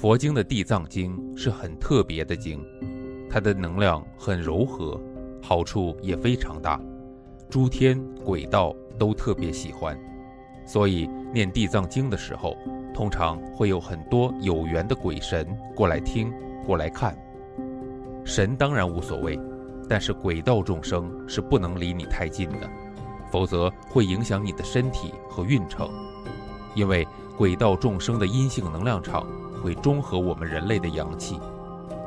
佛经的地藏经是很特别的经，它的能量很柔和，好处也非常大，诸天鬼道都特别喜欢，所以念地藏经的时候，通常会有很多有缘的鬼神过来听、过来看。神当然无所谓，但是鬼道众生是不能离你太近的，否则会影响你的身体和运程，因为鬼道众生的阴性能量场。会中和我们人类的阳气，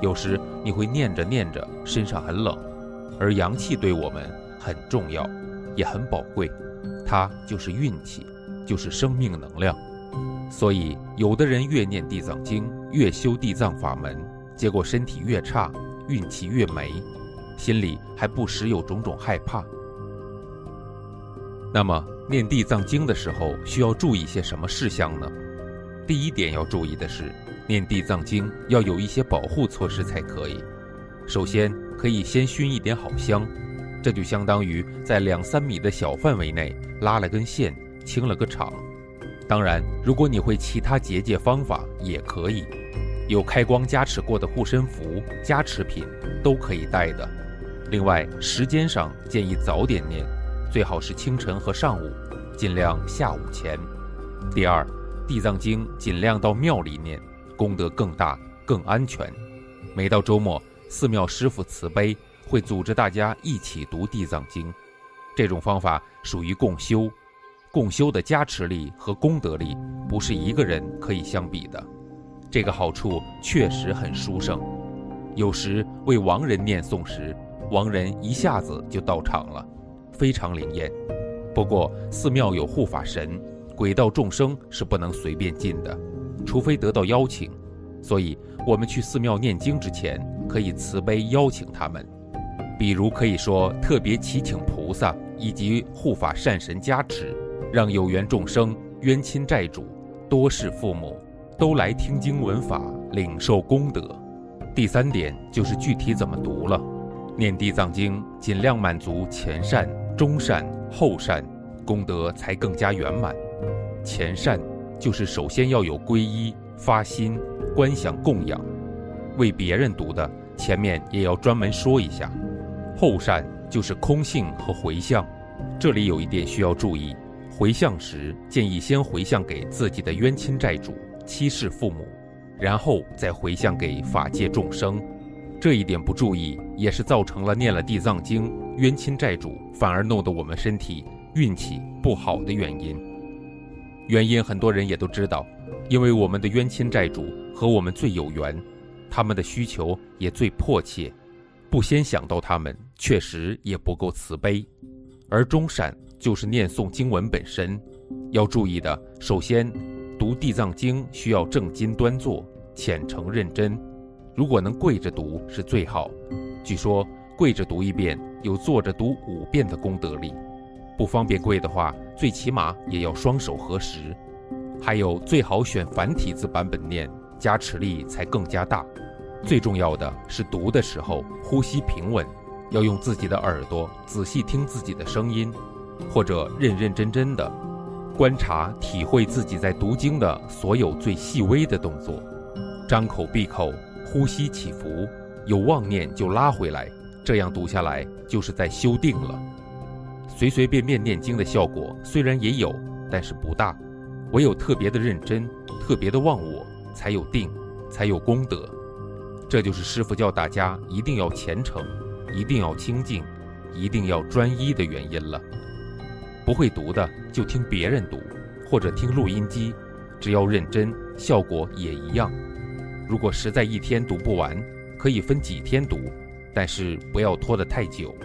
有时你会念着念着身上很冷，而阳气对我们很重要，也很宝贵，它就是运气，就是生命能量。所以有的人越念地藏经，越修地藏法门，结果身体越差，运气越没，心里还不时有种种害怕。那么念地藏经的时候需要注意些什么事项呢？第一点要注意的是，念地藏经要有一些保护措施才可以。首先，可以先熏一点好香，这就相当于在两三米的小范围内拉了根线，清了个场。当然，如果你会其他结界方法也可以，有开光加持过的护身符、加持品都可以带的。另外，时间上建议早点念，最好是清晨和上午，尽量下午前。第二。地藏经尽量到庙里念，功德更大、更安全。每到周末，寺庙师傅慈悲，会组织大家一起读地藏经。这种方法属于共修，共修的加持力和功德力不是一个人可以相比的。这个好处确实很殊胜。有时为亡人念诵时，亡人一下子就到场了，非常灵验。不过寺庙有护法神。鬼道众生是不能随便进的，除非得到邀请。所以，我们去寺庙念经之前，可以慈悲邀请他们，比如可以说特别祈请菩萨以及护法善神加持，让有缘众生、冤亲债主、多世父母都来听经闻法，领受功德。第三点就是具体怎么读了，念地藏经尽量满足前善、中善、后善，功德才更加圆满。前善就是首先要有皈依、发心、观想、供养，为别人读的前面也要专门说一下。后善就是空性和回向，这里有一点需要注意：回向时建议先回向给自己的冤亲债主、妻室父母，然后再回向给法界众生。这一点不注意，也是造成了念了地藏经，冤亲债主反而弄得我们身体运气不好的原因。原因很多人也都知道，因为我们的冤亲债主和我们最有缘，他们的需求也最迫切，不先想到他们，确实也不够慈悲。而中善就是念诵经文本身，要注意的，首先读地藏经需要正襟端坐、虔诚认真，如果能跪着读是最好。据说跪着读一遍有坐着读五遍的功德力。不方便跪的话，最起码也要双手合十，还有最好选繁体字版本念，加持力才更加大。最重要的是读的时候呼吸平稳，要用自己的耳朵仔细听自己的声音，或者认认真真的观察体会自己在读经的所有最细微的动作，张口闭口，呼吸起伏，有妄念就拉回来，这样读下来就是在修定了。随随便便念经的效果虽然也有，但是不大。唯有特别的认真，特别的忘我，才有定，才有功德。这就是师傅教大家一定要虔诚，一定要清净，一定要专一的原因了。不会读的就听别人读，或者听录音机，只要认真，效果也一样。如果实在一天读不完，可以分几天读，但是不要拖得太久。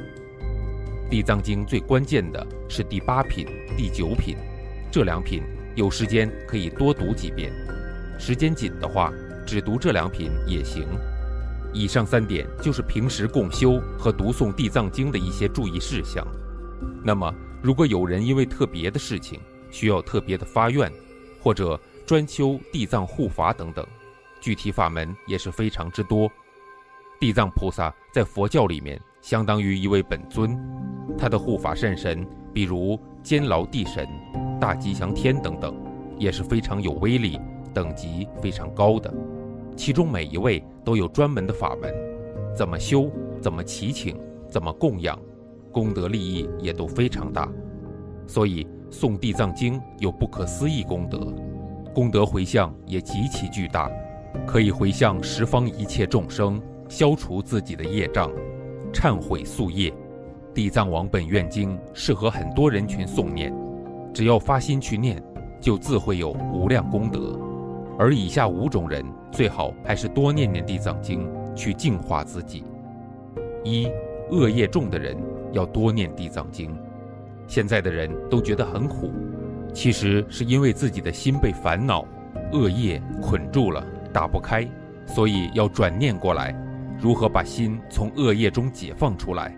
地藏经最关键的是第八品、第九品，这两品有时间可以多读几遍，时间紧的话，只读这两品也行。以上三点就是平时共修和读诵地藏经的一些注意事项。那么，如果有人因为特别的事情需要特别的发愿，或者专修地藏护法等等，具体法门也是非常之多。地藏菩萨在佛教里面。相当于一位本尊，他的护法善神，比如监牢地神、大吉祥天等等，也是非常有威力、等级非常高的。其中每一位都有专门的法门，怎么修，怎么祈请，怎么供养，功德利益也都非常大。所以诵地藏经有不可思议功德，功德回向也极其巨大，可以回向十方一切众生，消除自己的业障，忏悔宿业。地藏王本愿经适合很多人群诵念，只要发心去念，就自会有无量功德。而以下五种人最好还是多念念地藏经，去净化自己。一、恶业重的人要多念地藏经。现在的人都觉得很苦，其实是因为自己的心被烦恼、恶业捆住了，打不开，所以要转念过来，如何把心从恶业中解放出来？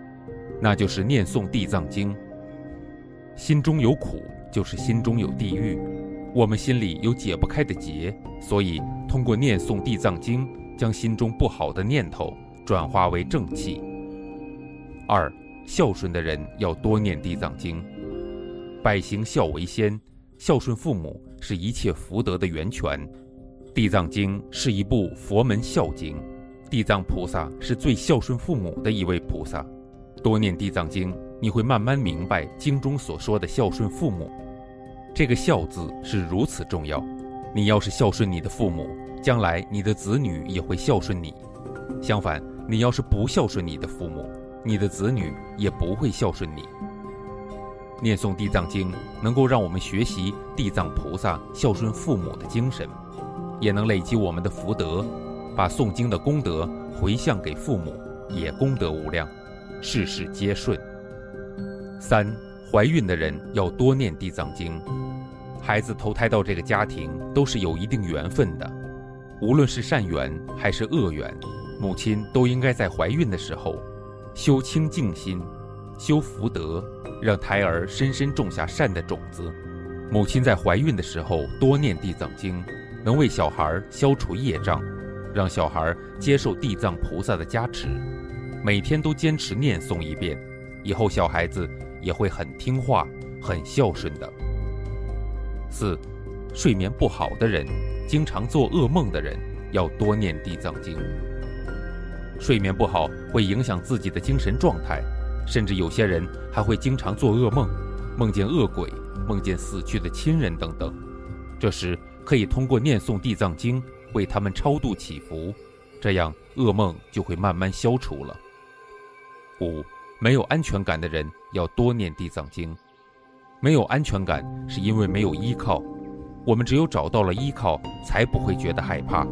那就是念诵地藏经。心中有苦，就是心中有地狱。我们心里有解不开的结，所以通过念诵地藏经，将心中不好的念头转化为正气。二，孝顺的人要多念地藏经。百行孝为先，孝顺父母是一切福德的源泉。地藏经是一部佛门孝经，地藏菩萨是最孝顺父母的一位菩萨。多念地藏经，你会慢慢明白经中所说的孝顺父母。这个“孝”字是如此重要。你要是孝顺你的父母，将来你的子女也会孝顺你。相反，你要是不孝顺你的父母，你的子女也不会孝顺你。念诵地藏经，能够让我们学习地藏菩萨孝顺父母的精神，也能累积我们的福德，把诵经的功德回向给父母，也功德无量。事事皆顺。三，怀孕的人要多念地藏经。孩子投胎到这个家庭都是有一定缘分的，无论是善缘还是恶缘，母亲都应该在怀孕的时候修清净心，修福德，让胎儿深深种下善的种子。母亲在怀孕的时候多念地藏经，能为小孩消除业障，让小孩接受地藏菩萨的加持。每天都坚持念诵一遍，以后小孩子也会很听话、很孝顺的。四，睡眠不好的人，经常做噩梦的人，要多念地藏经。睡眠不好会影响自己的精神状态，甚至有些人还会经常做噩梦，梦见恶鬼、梦见死去的亲人等等。这时可以通过念诵地藏经为他们超度祈福，这样噩梦就会慢慢消除了。五，没有安全感的人要多念地藏经。没有安全感是因为没有依靠，我们只有找到了依靠，才不会觉得害怕。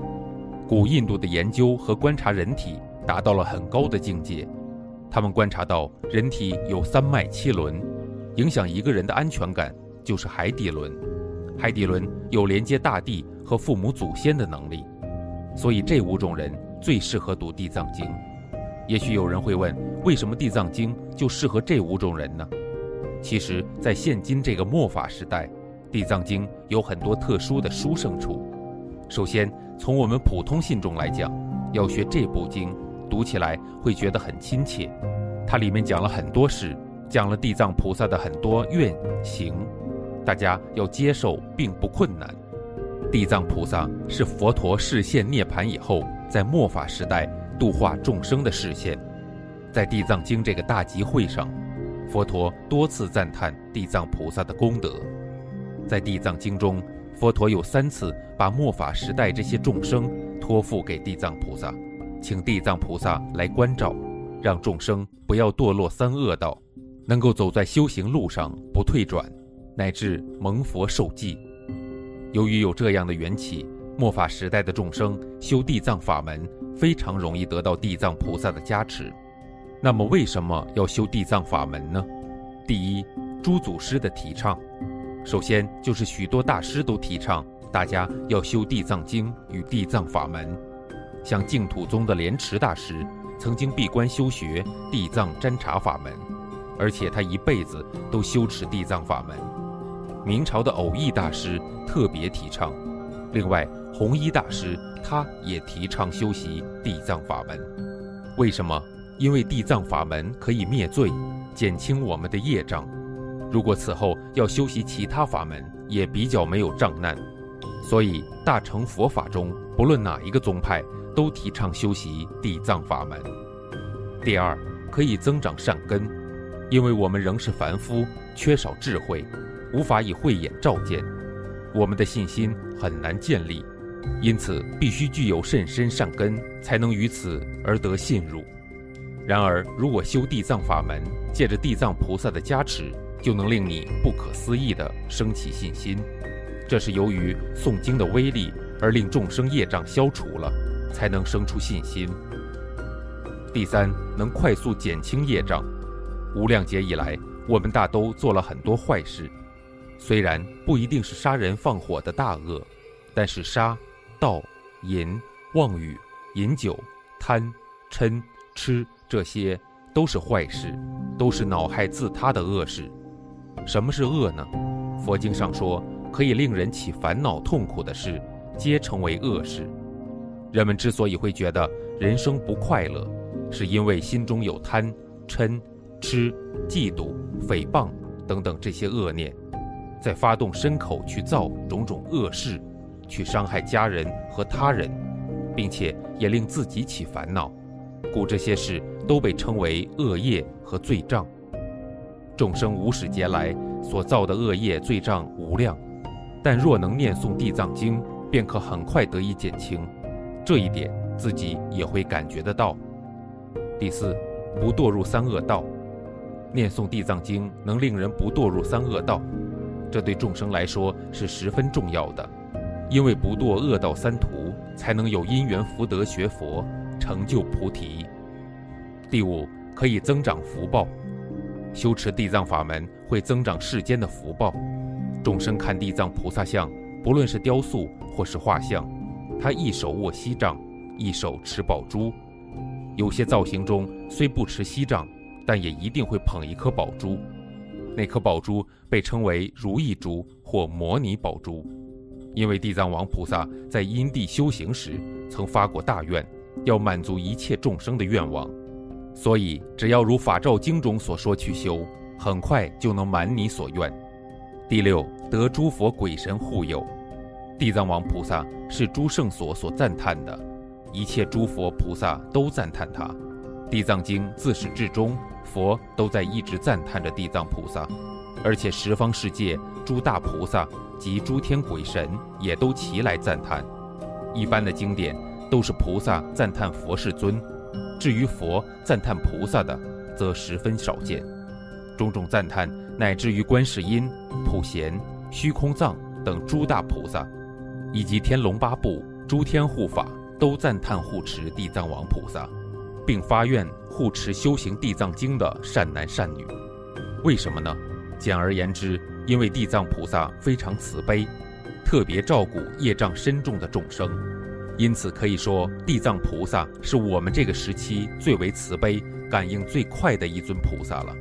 古印度的研究和观察人体达到了很高的境界，他们观察到人体有三脉七轮，影响一个人的安全感就是海底轮。海底轮有连接大地和父母祖先的能力，所以这五种人最适合读地藏经。也许有人会问，为什么地藏经就适合这五种人呢？其实，在现今这个末法时代，地藏经有很多特殊的殊胜处。首先，从我们普通信众来讲，要学这部经，读起来会觉得很亲切。它里面讲了很多事，讲了地藏菩萨的很多愿行，大家要接受并不困难。地藏菩萨是佛陀示现涅槃以后，在末法时代。度化众生的视线，在地藏经这个大集会上，佛陀多次赞叹地藏菩萨的功德。在地藏经中，佛陀有三次把末法时代这些众生托付给地藏菩萨，请地藏菩萨来关照，让众生不要堕落三恶道，能够走在修行路上不退转，乃至蒙佛受记。由于有这样的缘起，末法时代的众生修地藏法门。非常容易得到地藏菩萨的加持。那么，为什么要修地藏法门呢？第一，诸祖师的提倡。首先就是许多大师都提倡大家要修地藏经与地藏法门。像净土宗的莲池大师曾经闭关修学地藏占察法门，而且他一辈子都修持地藏法门。明朝的偶益大师特别提倡。另外，弘一大师他也提倡修习地藏法门。为什么？因为地藏法门可以灭罪，减轻我们的业障。如果此后要修习其他法门，也比较没有障难。所以大乘佛法中，不论哪一个宗派，都提倡修习地藏法门。第二，可以增长善根，因为我们仍是凡夫，缺少智慧，无法以慧眼照见，我们的信心很难建立，因此必须具有甚深善根，才能于此而得信入。然而，如果修地藏法门，借着地藏菩萨的加持，就能令你不可思议地升起信心。这是由于诵经的威力而令众生业障消除了，才能生出信心。第三，能快速减轻业障。无量劫以来，我们大都做了很多坏事，虽然不一定是杀人放火的大恶，但是杀、盗、淫、妄语、饮酒、贪、嗔、痴。这些都是坏事，都是恼害自他的恶事。什么是恶呢？佛经上说，可以令人起烦恼痛苦的事，皆成为恶事。人们之所以会觉得人生不快乐，是因为心中有贪、嗔、痴、嫉妒、诽谤等等这些恶念，再发动身口去造种种恶事，去伤害家人和他人，并且也令自己起烦恼。故这些事都被称为恶业和罪障。众生无始劫来所造的恶业罪障无量，但若能念诵地藏经，便可很快得以减轻。这一点自己也会感觉得到。第四，不堕入三恶道。念诵地藏经能令人不堕入三恶道，这对众生来说是十分重要的，因为不堕恶道三途，才能有因缘福德学佛。成就菩提。第五，可以增长福报。修持地藏法门会增长世间的福报。众生看地藏菩萨像，不论是雕塑或是画像，他一手握锡杖，一手持宝珠。有些造型中虽不持锡杖，但也一定会捧一颗宝珠。那颗宝珠被称为如意珠或摩尼宝珠，因为地藏王菩萨在因地修行时曾发过大愿。要满足一切众生的愿望，所以只要如法照经中所说去修，很快就能满你所愿。第六，得诸佛鬼神护佑。地藏王菩萨是诸圣所所赞叹的，一切诸佛菩萨都赞叹他。地藏经自始至终，佛都在一直赞叹着地藏菩萨，而且十方世界诸大菩萨及诸天鬼神也都齐来赞叹。一般的经典。都是菩萨赞叹佛世尊，至于佛赞叹菩萨的，则十分少见。种种赞叹，乃至于观世音、普贤、虚空藏等诸大菩萨，以及天龙八部诸天护法，都赞叹护持地藏王菩萨，并发愿护持修行地藏经的善男善女。为什么呢？简而言之，因为地藏菩萨非常慈悲，特别照顾业障深重的众生。因此可以说，地藏菩萨是我们这个时期最为慈悲、感应最快的一尊菩萨了。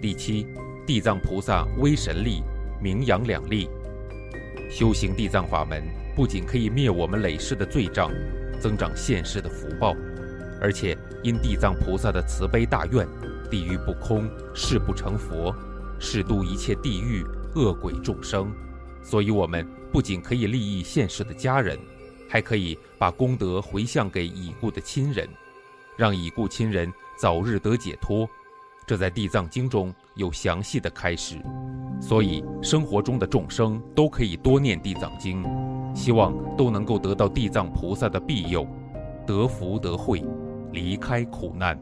第七，地藏菩萨威神力，名扬两利。修行地藏法门，不仅可以灭我们累世的罪障，增长现世的福报，而且因地藏菩萨的慈悲大愿，地狱不空，誓不成佛，誓度一切地狱恶鬼众生。所以，我们不仅可以利益现世的家人。还可以把功德回向给已故的亲人，让已故亲人早日得解脱。这在《地藏经》中有详细的开示，所以生活中的众生都可以多念《地藏经》，希望都能够得到地藏菩萨的庇佑，得福得慧，离开苦难。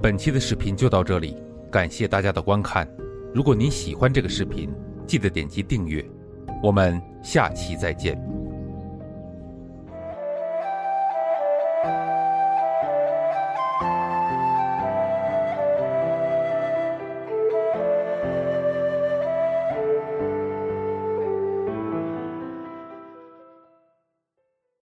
本期的视频就到这里，感谢大家的观看。如果您喜欢这个视频，记得点击订阅。我们下期再见。